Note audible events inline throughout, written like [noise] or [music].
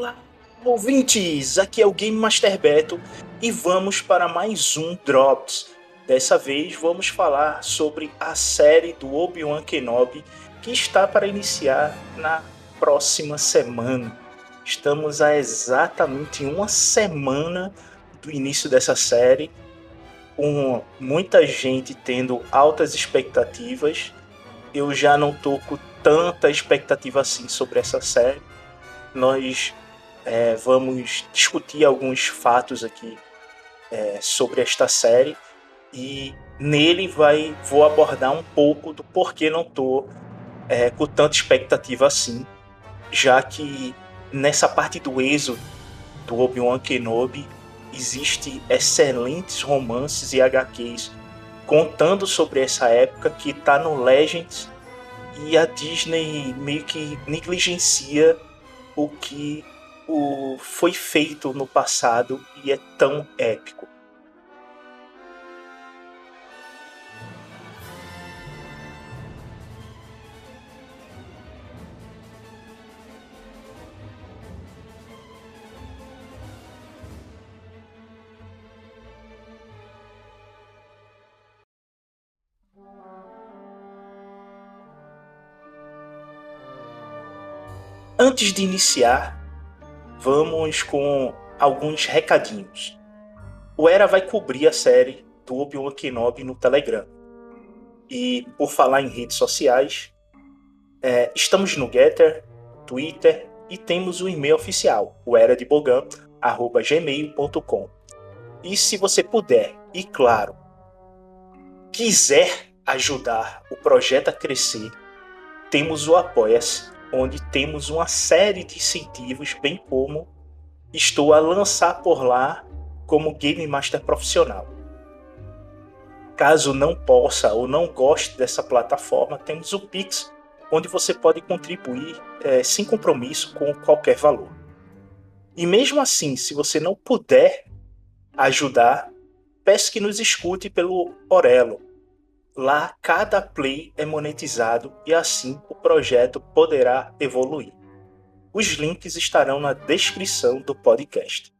Olá, ouvintes! Aqui é o Game Master Beto e vamos para mais um Drops. Dessa vez vamos falar sobre a série do Obi-Wan Kenobi que está para iniciar na próxima semana. Estamos a exatamente uma semana do início dessa série, com muita gente tendo altas expectativas. Eu já não estou com tanta expectativa assim sobre essa série. Nós é, vamos discutir alguns fatos aqui é, sobre esta série. E nele vai vou abordar um pouco do porquê não estou é, com tanta expectativa assim, já que nessa parte do êxodo do Obi-Wan Kenobi existe excelentes romances e HQs contando sobre essa época que está no Legends e a Disney meio que negligencia o que o foi feito no passado e é tão épico. Antes de iniciar, vamos com alguns recadinhos. O Era vai cobrir a série do Obi-Wan Kenobi no Telegram. E por falar em redes sociais, é, estamos no Getter, Twitter e temos o e-mail oficial, o era de gmail.com. E se você puder, e claro, quiser ajudar o projeto a crescer, temos o Apoia-se onde temos uma série de incentivos, bem como estou a lançar por lá como Game Master profissional. Caso não possa ou não goste dessa plataforma, temos o Pix, onde você pode contribuir é, sem compromisso com qualquer valor. E mesmo assim, se você não puder ajudar, peço que nos escute pelo Orelo, Lá, cada play é monetizado e assim o projeto poderá evoluir. Os links estarão na descrição do podcast.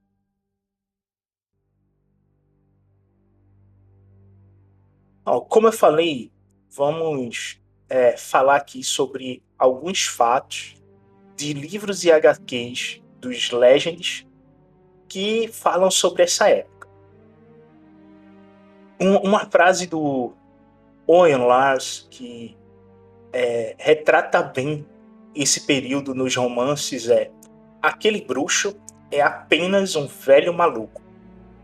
Como eu falei, vamos é, falar aqui sobre alguns fatos de livros e HQs dos Legends que falam sobre essa época. uma frase do Owen Lars, que é, retrata bem esse período nos romances, é aquele bruxo é apenas um velho maluco.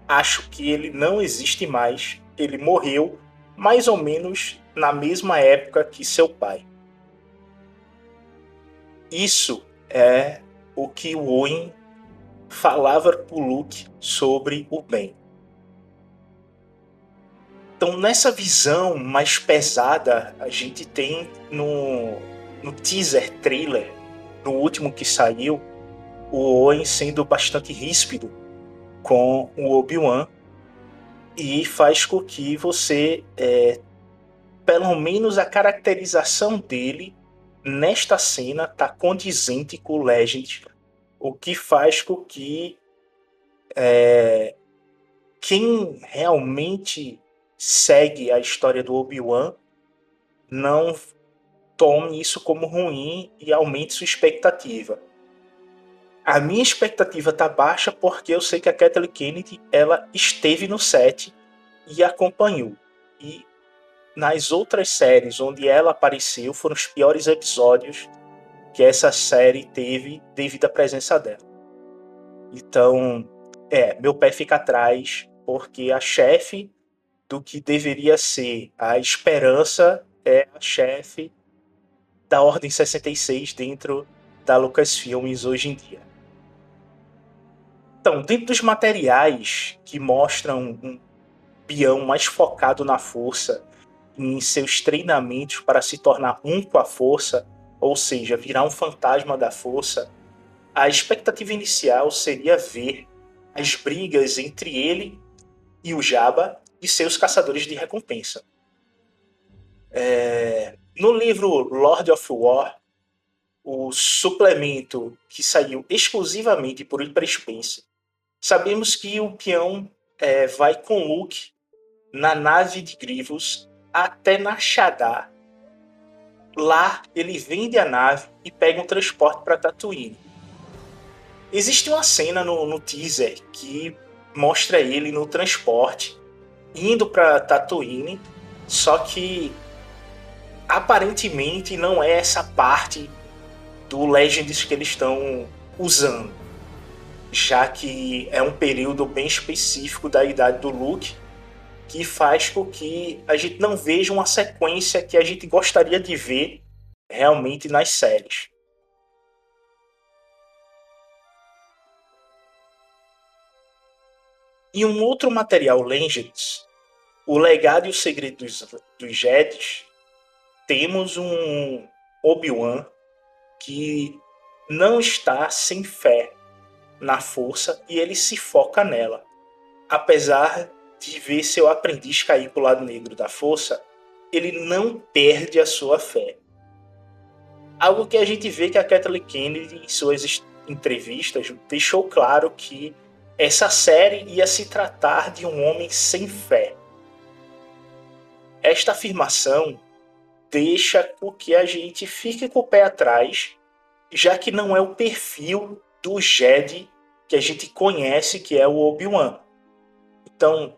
Acho que ele não existe mais. Ele morreu mais ou menos na mesma época que seu pai. Isso é o que o Owen falava para Luke sobre o bem. Então, nessa visão mais pesada, a gente tem no, no teaser trailer, no último que saiu, o Owen sendo bastante ríspido com o Obi-Wan e faz com que você, é, pelo menos a caracterização dele nesta cena tá condizente com o Legend, o que faz com que é, quem realmente segue a história do Obi-Wan, não tome isso como ruim e aumente sua expectativa. A minha expectativa tá baixa porque eu sei que a Kathleen Kennedy ela esteve no set e acompanhou. E nas outras séries onde ela apareceu foram os piores episódios que essa série teve devido à presença dela. Então, é, meu pé fica atrás porque a chefe do que deveria ser a esperança é a chefe da Ordem 66 dentro da Lucasfilmes hoje em dia. Então, dentro dos materiais que mostram um peão mais focado na força em seus treinamentos para se tornar um com a força, ou seja, virar um fantasma da força, a expectativa inicial seria ver as brigas entre ele e o Jabba e seus caçadores de recompensa. É, no livro Lord of War, o suplemento que saiu exclusivamente por Hyper Spencer, sabemos que o peão é, vai com Luke na nave de Grievous até Nashadar. Lá ele vende a nave e pega um transporte para Tatooine. Existe uma cena no, no teaser que mostra ele no transporte indo para Tatooine, só que aparentemente não é essa parte do Legends que eles estão usando, já que é um período bem específico da idade do Luke que faz com que a gente não veja uma sequência que a gente gostaria de ver realmente nas séries. E um outro material Legends, O Legado e o Segredo dos, dos temos um Obi-Wan que não está sem fé na força e ele se foca nela. Apesar de ver seu aprendiz cair para o lado negro da força, ele não perde a sua fé. Algo que a gente vê que a Kathleen Kennedy, em suas entrevistas, deixou claro que essa série ia se tratar de um homem sem fé. Esta afirmação deixa com que a gente fique com o pé atrás, já que não é o perfil do Jedi que a gente conhece, que é o Obi-Wan. Então,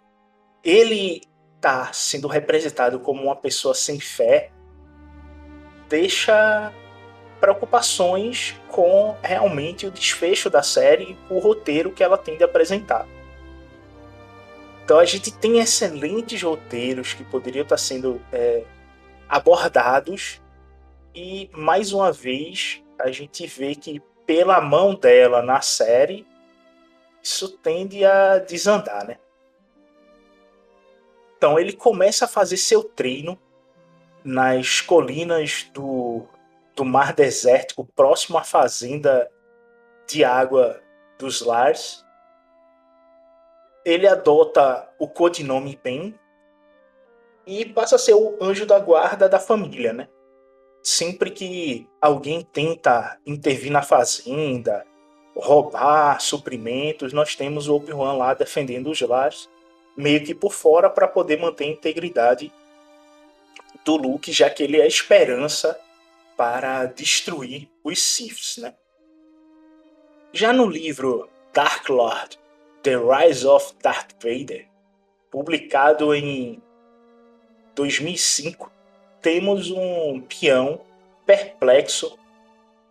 ele tá sendo representado como uma pessoa sem fé deixa preocupações com realmente o desfecho da série o roteiro que ela tem de apresentar. Então a gente tem excelentes roteiros que poderiam estar sendo é, abordados e mais uma vez a gente vê que pela mão dela na série isso tende a desandar, né? Então ele começa a fazer seu treino nas colinas do, do mar desértico, próximo à fazenda de água dos Lars. Ele adota o codinome Ben, e passa a ser o anjo da guarda da família, né? Sempre que alguém tenta intervir na fazenda, roubar suprimentos, nós temos o Obi-Wan lá defendendo os lares, meio que por fora para poder manter a integridade do Luke, já que ele é a esperança para destruir os Siths, né? Já no livro Dark Lord: The Rise of Darth Vader, publicado em 2005, temos um peão perplexo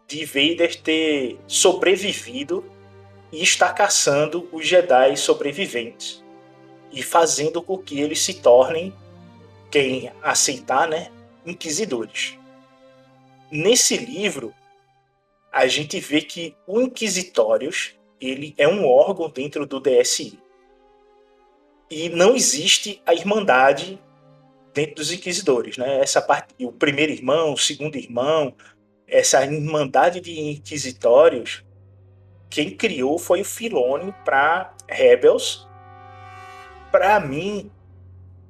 de Vader ter sobrevivido e está caçando os Jedi sobreviventes e fazendo com que eles se tornem, quem aceitar, né, inquisidores. Nesse livro, a gente vê que o Inquisitórios ele é um órgão dentro do DSI. E não existe a Irmandade dentro dos inquisidores, né? Essa parte, o primeiro irmão, o segundo irmão, essa irmandade de inquisitórios, quem criou foi o Filone para Rebels. Para mim,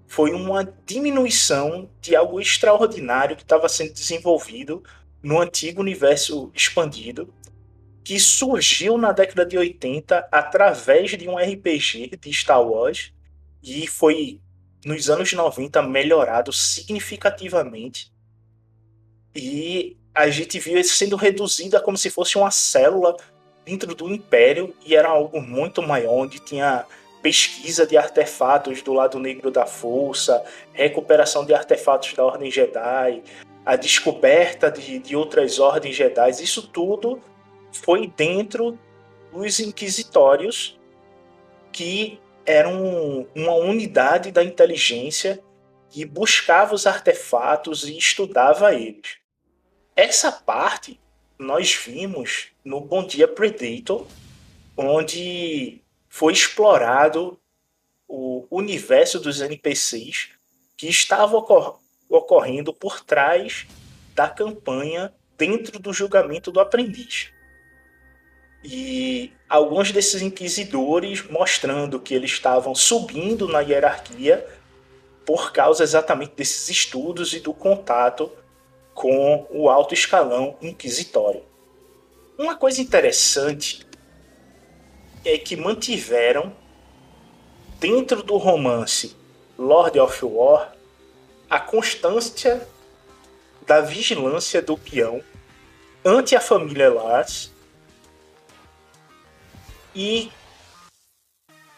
foi uma diminuição de algo extraordinário que estava sendo desenvolvido no antigo universo expandido, que surgiu na década de 80 através de um RPG de Star Wars e foi nos anos 90 melhorado significativamente. E a gente viu isso sendo reduzido a como se fosse uma célula dentro do Império e era algo muito maior, onde tinha pesquisa de artefatos do lado negro da força, recuperação de artefatos da Ordem Jedi, a descoberta de, de outras ordens Jedi, isso tudo foi dentro dos inquisitórios que era um, uma unidade da inteligência que buscava os artefatos e estudava eles. Essa parte nós vimos no Bom Dia Predator, onde foi explorado o universo dos NPCs que estava ocor ocorrendo por trás da campanha dentro do julgamento do aprendiz. E alguns desses inquisidores mostrando que eles estavam subindo na hierarquia por causa exatamente desses estudos e do contato com o alto escalão inquisitório. Uma coisa interessante é que mantiveram dentro do romance Lord of War a constância da vigilância do peão ante a família Lars e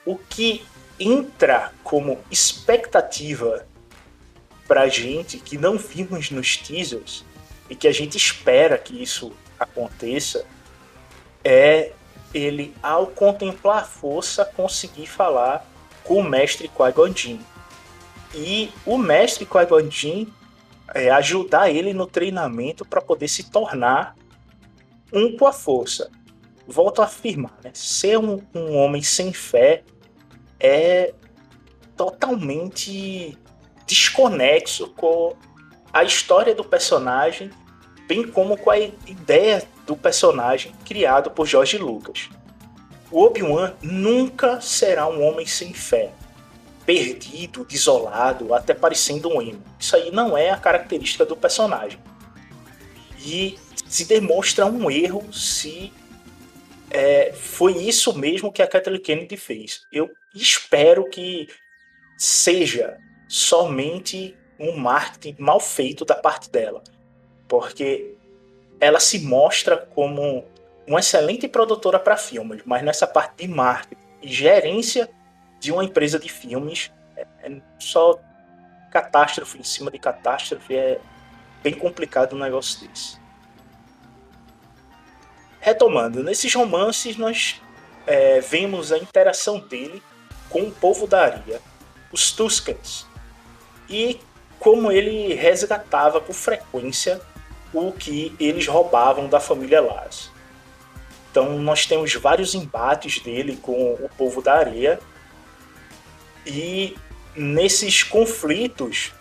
o que entra como expectativa pra gente que não vimos nos teasers e que a gente espera que isso aconteça é ele, ao contemplar a força, conseguir falar com o mestre Qui-Gon Jinn. E o mestre Qui-Gon Jinn é, ajudar ele no treinamento para poder se tornar um com a força. Volto a afirmar, né? ser um, um homem sem fé é totalmente desconexo com a história do personagem, bem como com a ideia do personagem criado por George Lucas. O Obi-Wan nunca será um homem sem fé, perdido, desolado, até parecendo um emo. Isso aí não é a característica do personagem. E se demonstra um erro se é, foi isso mesmo que a Kathleen Kennedy fez. Eu espero que seja somente um marketing mal feito da parte dela, porque ela se mostra como uma excelente produtora para filmes, mas nessa parte de marketing e gerência de uma empresa de filmes é, é só catástrofe em cima de catástrofe é bem complicado um negócio desse. Retomando, nesses romances nós é, vemos a interação dele com o povo da Aria, os Tuscans, e como ele resgatava com frequência o que eles roubavam da família Lars. Então nós temos vários embates dele com o povo da areia e nesses conflitos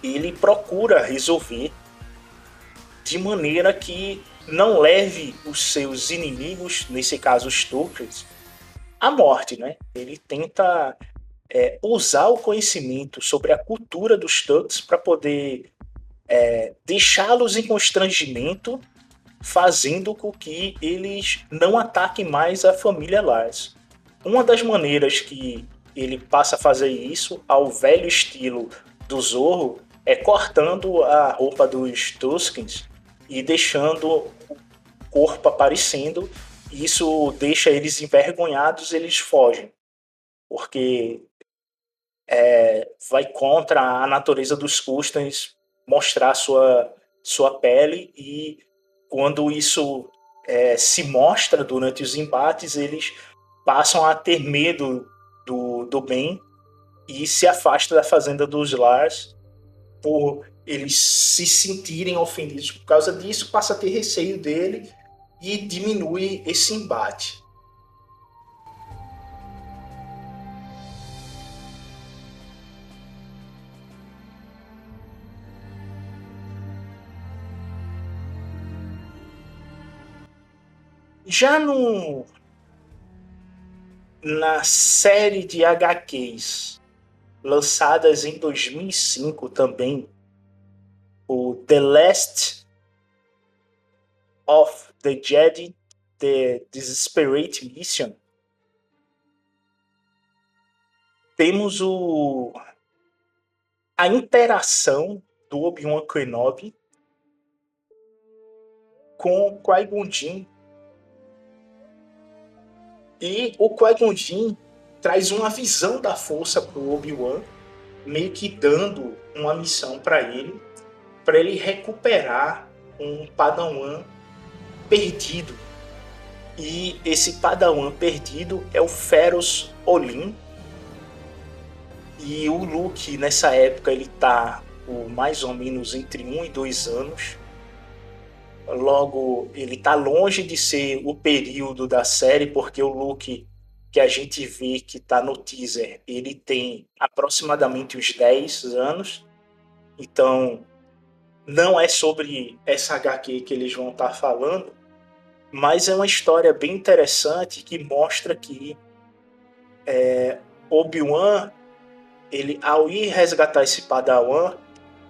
ele procura resolver de maneira que não leve os seus inimigos, nesse caso os Turks, à morte, né? Ele tenta é, usar o conhecimento sobre a cultura dos Turks para poder é, deixá-los em constrangimento, fazendo com que eles não ataquem mais a família Lars. Uma das maneiras que ele passa a fazer isso, ao velho estilo do Zorro, é cortando a roupa dos Tuskens e deixando o corpo aparecendo. Isso deixa eles envergonhados, eles fogem. Porque é, vai contra a natureza dos Custans mostrar sua, sua pele e quando isso é, se mostra durante os embates, eles passam a ter medo do, do bem e se afastam da fazenda dos Lars por eles se sentirem ofendidos por causa disso, passa a ter receio dele e diminui esse embate. Já no na série de HQs lançadas em 2005 também, The Last of the Jedi, The Desperate Mission, temos o a interação do Obi-Wan Kenobi com Qui-Gon Jinn. E o Qui-Gon Jinn traz uma visão da força para o Obi-Wan, meio que dando uma missão para ele, para ele recuperar um Padawan perdido. E esse Padawan perdido é o Feros Olin. E o Luke, nessa época, ele tá por mais ou menos entre um e dois anos. Logo, ele está longe de ser o período da série, porque o Luke que a gente vê que está no teaser, ele tem aproximadamente uns 10 anos. Então, não é sobre essa HQ que eles vão estar tá falando, mas é uma história bem interessante que mostra que é, Obi-Wan, ele, ao ir resgatar esse Padawan,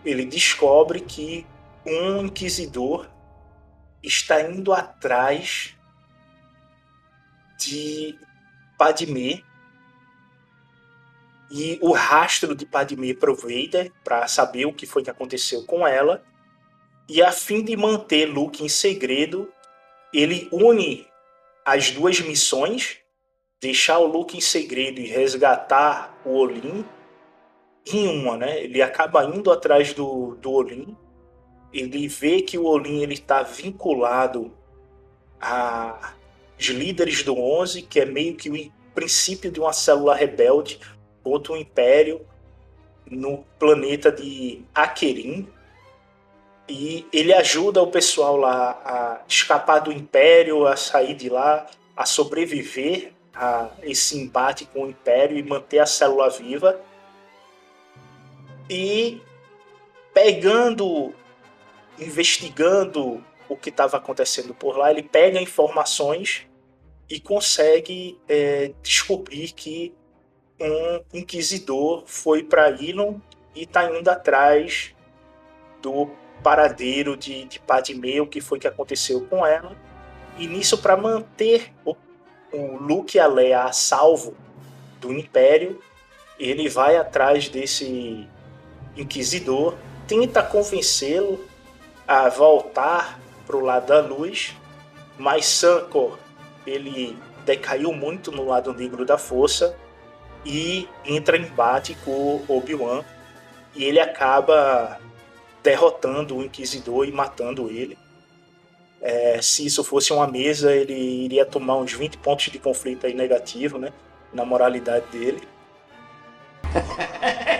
ele descobre que um inquisidor está indo atrás de Padmé e o rastro de Padmé para Vader para saber o que foi que aconteceu com ela e a fim de manter Luke em segredo ele une as duas missões deixar o Luke em segredo e resgatar o Olin em uma, né? Ele acaba indo atrás do, do Olin ele vê que o Olin ele está vinculado aos líderes do 11, que é meio que o princípio de uma célula rebelde contra o Império no planeta de Akerim. E ele ajuda o pessoal lá a escapar do Império, a sair de lá, a sobreviver a esse embate com o Império e manter a célula viva. E pegando investigando o que estava acontecendo por lá, ele pega informações e consegue é, descobrir que um inquisidor foi para Ilon e está indo atrás do paradeiro de, de Padmé, o que foi que aconteceu com ela. E nisso, para manter o, o Luke e a Leia a salvo do Império, ele vai atrás desse inquisidor, tenta convencê-lo a voltar para o lado da luz, mas Sankor ele decaiu muito no lado negro da força e entra em embate com Obi-Wan e ele acaba derrotando o Inquisidor e matando ele. É, se isso fosse uma mesa, ele iria tomar uns 20 pontos de conflito aí negativo, né? Na moralidade dele. [laughs]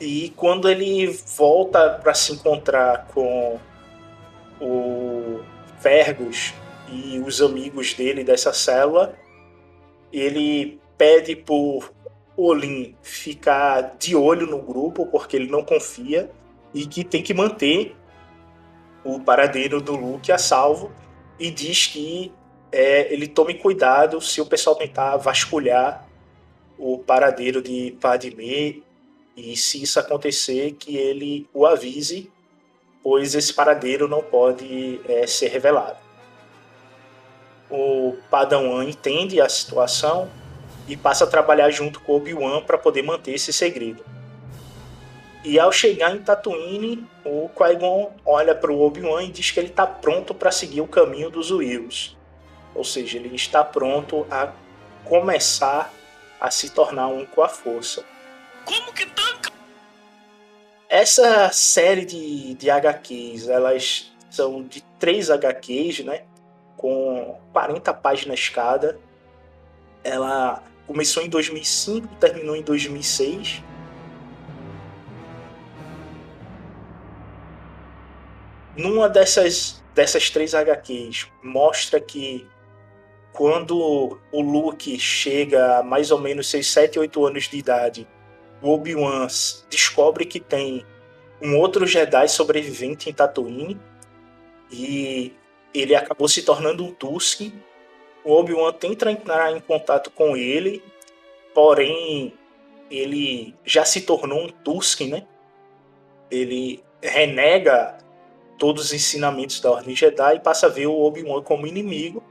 E quando ele volta para se encontrar com o Fergus e os amigos dele dessa célula, ele pede por Olin ficar de olho no grupo, porque ele não confia, e que tem que manter o paradeiro do Luke a salvo, e diz que é, ele tome cuidado se o pessoal tentar vasculhar o paradeiro de Padmé e se isso acontecer, que ele o avise, pois esse paradeiro não pode é, ser revelado. O Padawan entende a situação e passa a trabalhar junto com Obi-Wan para poder manter esse segredo. E ao chegar em Tatooine, o Qui-Gon olha para o Obi-Wan e diz que ele está pronto para seguir o caminho dos Wills. Ou seja, ele está pronto a começar a se tornar um com a força. Como que tanca? Essa série de, de HQs, elas são de três HQs, né? Com 40 páginas cada. Ela começou em 2005, terminou em 2006. Numa dessas, dessas três HQs, mostra que quando o Luke chega a mais ou menos seus 7, 8 anos de idade o Obi-Wan descobre que tem um outro Jedi sobrevivente em Tatooine e ele acabou se tornando um Tusken. O Obi-Wan tenta entrar em contato com ele, porém ele já se tornou um Tusken, né? Ele renega todos os ensinamentos da Ordem Jedi e passa a ver o Obi-Wan como inimigo.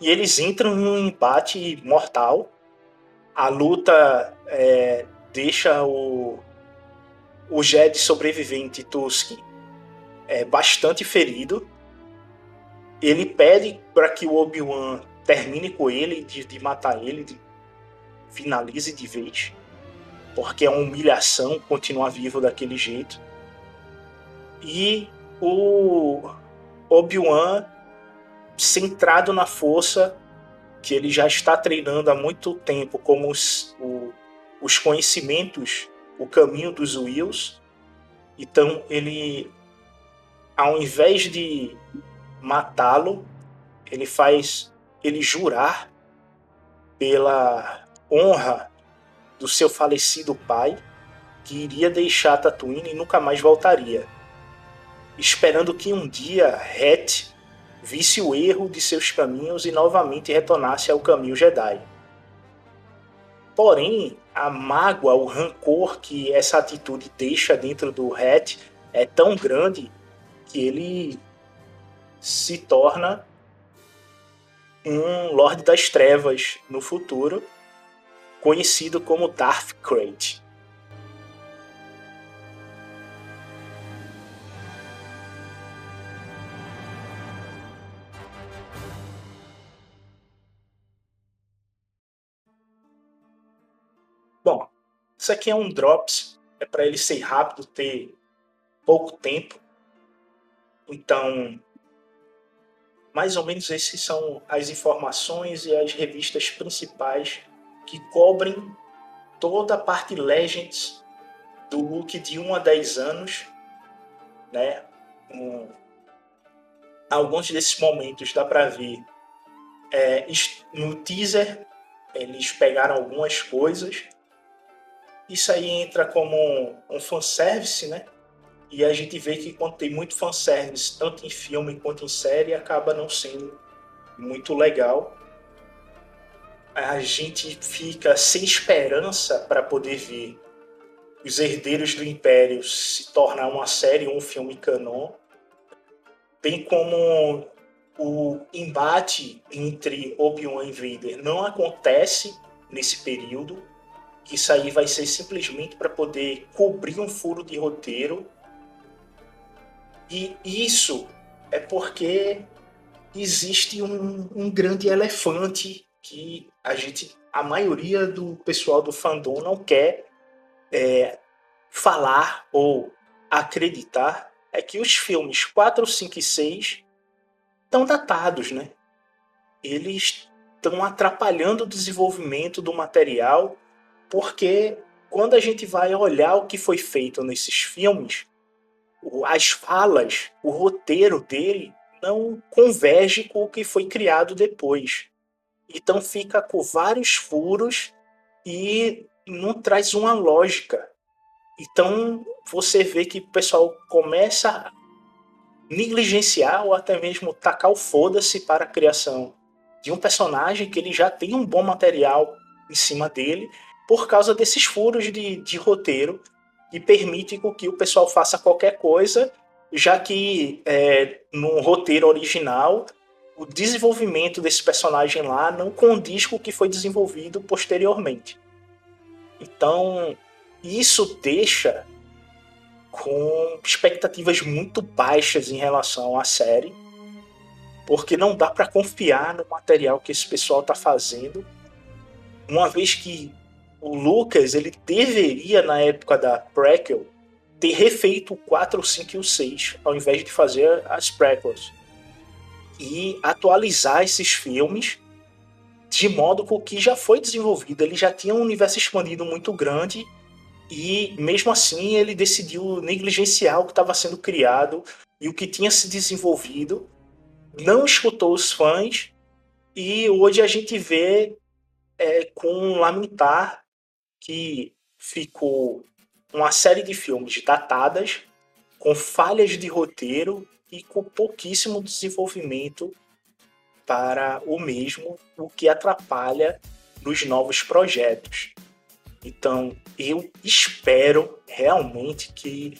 E eles entram em um embate mortal. A luta é, deixa o, o Jedi sobrevivente Tusk é, bastante ferido. Ele pede para que o Obi-Wan termine com ele, de, de matar ele, de, finalize de vez. Porque é uma humilhação continuar vivo daquele jeito. E o Obi-Wan, centrado na força, que ele já está treinando há muito tempo como os, o os conhecimentos, o caminho dos Wills. Então ele, ao invés de matá-lo, ele faz ele jurar pela honra do seu falecido pai que iria deixar Tatooine e nunca mais voltaria, esperando que um dia Het visse o erro de seus caminhos e novamente retornasse ao caminho Jedi. Porém, a mágoa, o rancor que essa atitude deixa dentro do Hat é tão grande que ele se torna um Lorde das Trevas no futuro, conhecido como Darth Krayt. Bom, isso aqui é um drops, é para ele ser rápido, ter pouco tempo. Então, mais ou menos esses são as informações e as revistas principais que cobrem toda a parte Legends do look de 1 a 10 anos, né? Um, alguns desses momentos dá para ver é, no teaser eles pegaram algumas coisas isso aí entra como um, um fanservice, né? E a gente vê que quando tem muito fanservice, tanto em filme quanto em série, acaba não sendo muito legal. A gente fica sem esperança para poder ver os Herdeiros do Império se tornar uma série ou um filme canon. Bem como o embate entre Obi-Wan e Vader não acontece nesse período que isso aí vai ser simplesmente para poder cobrir um furo de roteiro. E isso é porque existe um, um grande elefante que a gente, a maioria do pessoal do fandom não quer é, falar ou acreditar, é que os filmes 4, 5 e 6 estão datados, né? Eles estão atrapalhando o desenvolvimento do material porque quando a gente vai olhar o que foi feito nesses filmes, as falas, o roteiro dele não converge com o que foi criado depois. Então fica com vários furos e não traz uma lógica. Então você vê que o pessoal começa a negligenciar ou até mesmo tacar o foda-se para a criação de um personagem que ele já tem um bom material em cima dele por causa desses furos de, de roteiro que permite que o pessoal faça qualquer coisa, já que é, no roteiro original o desenvolvimento desse personagem lá não condiz com o que foi desenvolvido posteriormente. Então, isso deixa com expectativas muito baixas em relação à série, porque não dá para confiar no material que esse pessoal está fazendo, uma vez que o Lucas, ele deveria, na época da prequel, ter refeito o 4, o 5 e o 6, ao invés de fazer as prequels. E atualizar esses filmes de modo com que já foi desenvolvido. Ele já tinha um universo expandido muito grande e, mesmo assim, ele decidiu negligenciar o que estava sendo criado e o que tinha se desenvolvido. Não escutou os fãs e hoje a gente vê é, com lamentar que ficou uma série de filmes datadas, com falhas de roteiro e com pouquíssimo desenvolvimento para o mesmo, o que atrapalha nos novos projetos. Então, eu espero realmente que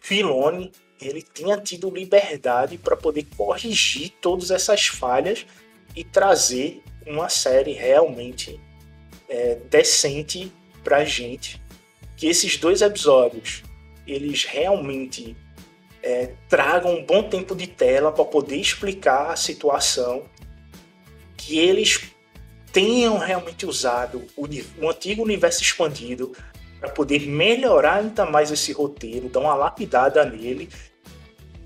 Filone ele tenha tido liberdade para poder corrigir todas essas falhas e trazer uma série realmente é, decente pra gente que esses dois episódios eles realmente é, tragam um bom tempo de tela para poder explicar a situação, que eles tenham realmente usado o, o antigo universo expandido para poder melhorar ainda mais esse roteiro, dar uma lapidada nele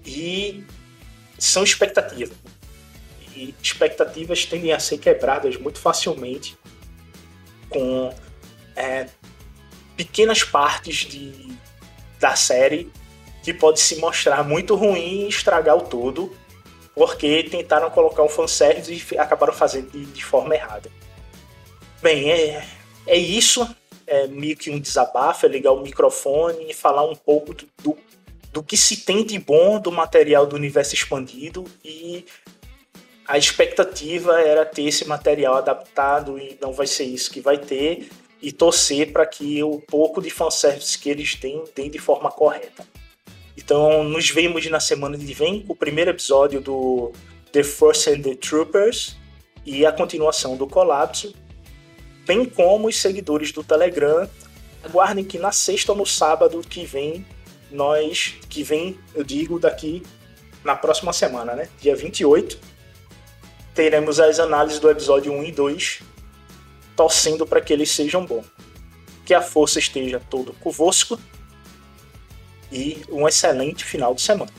e são expectativas. E expectativas tendem a ser quebradas muito facilmente com é, pequenas partes de, da série que pode se mostrar muito ruim e estragar o todo, porque tentaram colocar um fanservice e acabaram fazendo de, de forma errada. Bem, é, é isso. É meio que um desabafo, é ligar o microfone e falar um pouco do, do, do que se tem de bom do material do universo expandido e a expectativa era ter esse material adaptado e não vai ser isso que vai ter e torcer para que o pouco de fanservice que eles têm tem de forma correta. Então, nos vemos na semana que vem o primeiro episódio do The Force and the Troopers e a continuação do Colapso, bem como os seguidores do Telegram aguardem que na sexta ou no sábado que vem, nós, que vem, eu digo, daqui na próxima semana, né? Dia 28, teremos as análises do episódio 1 e 2, torcendo para que eles sejam bons. Que a força esteja todo convosco e um excelente final de semana.